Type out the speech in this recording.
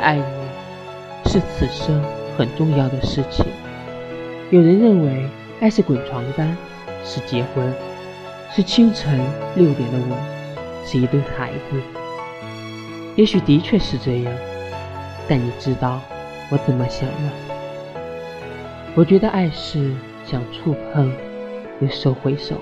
爱你是此生很重要的事情。有人认为爱是滚床单，是结婚，是清晨六点的吻，是一堆孩子。也许的确是这样，但你知道我怎么想吗？我觉得爱是想触碰又收回手。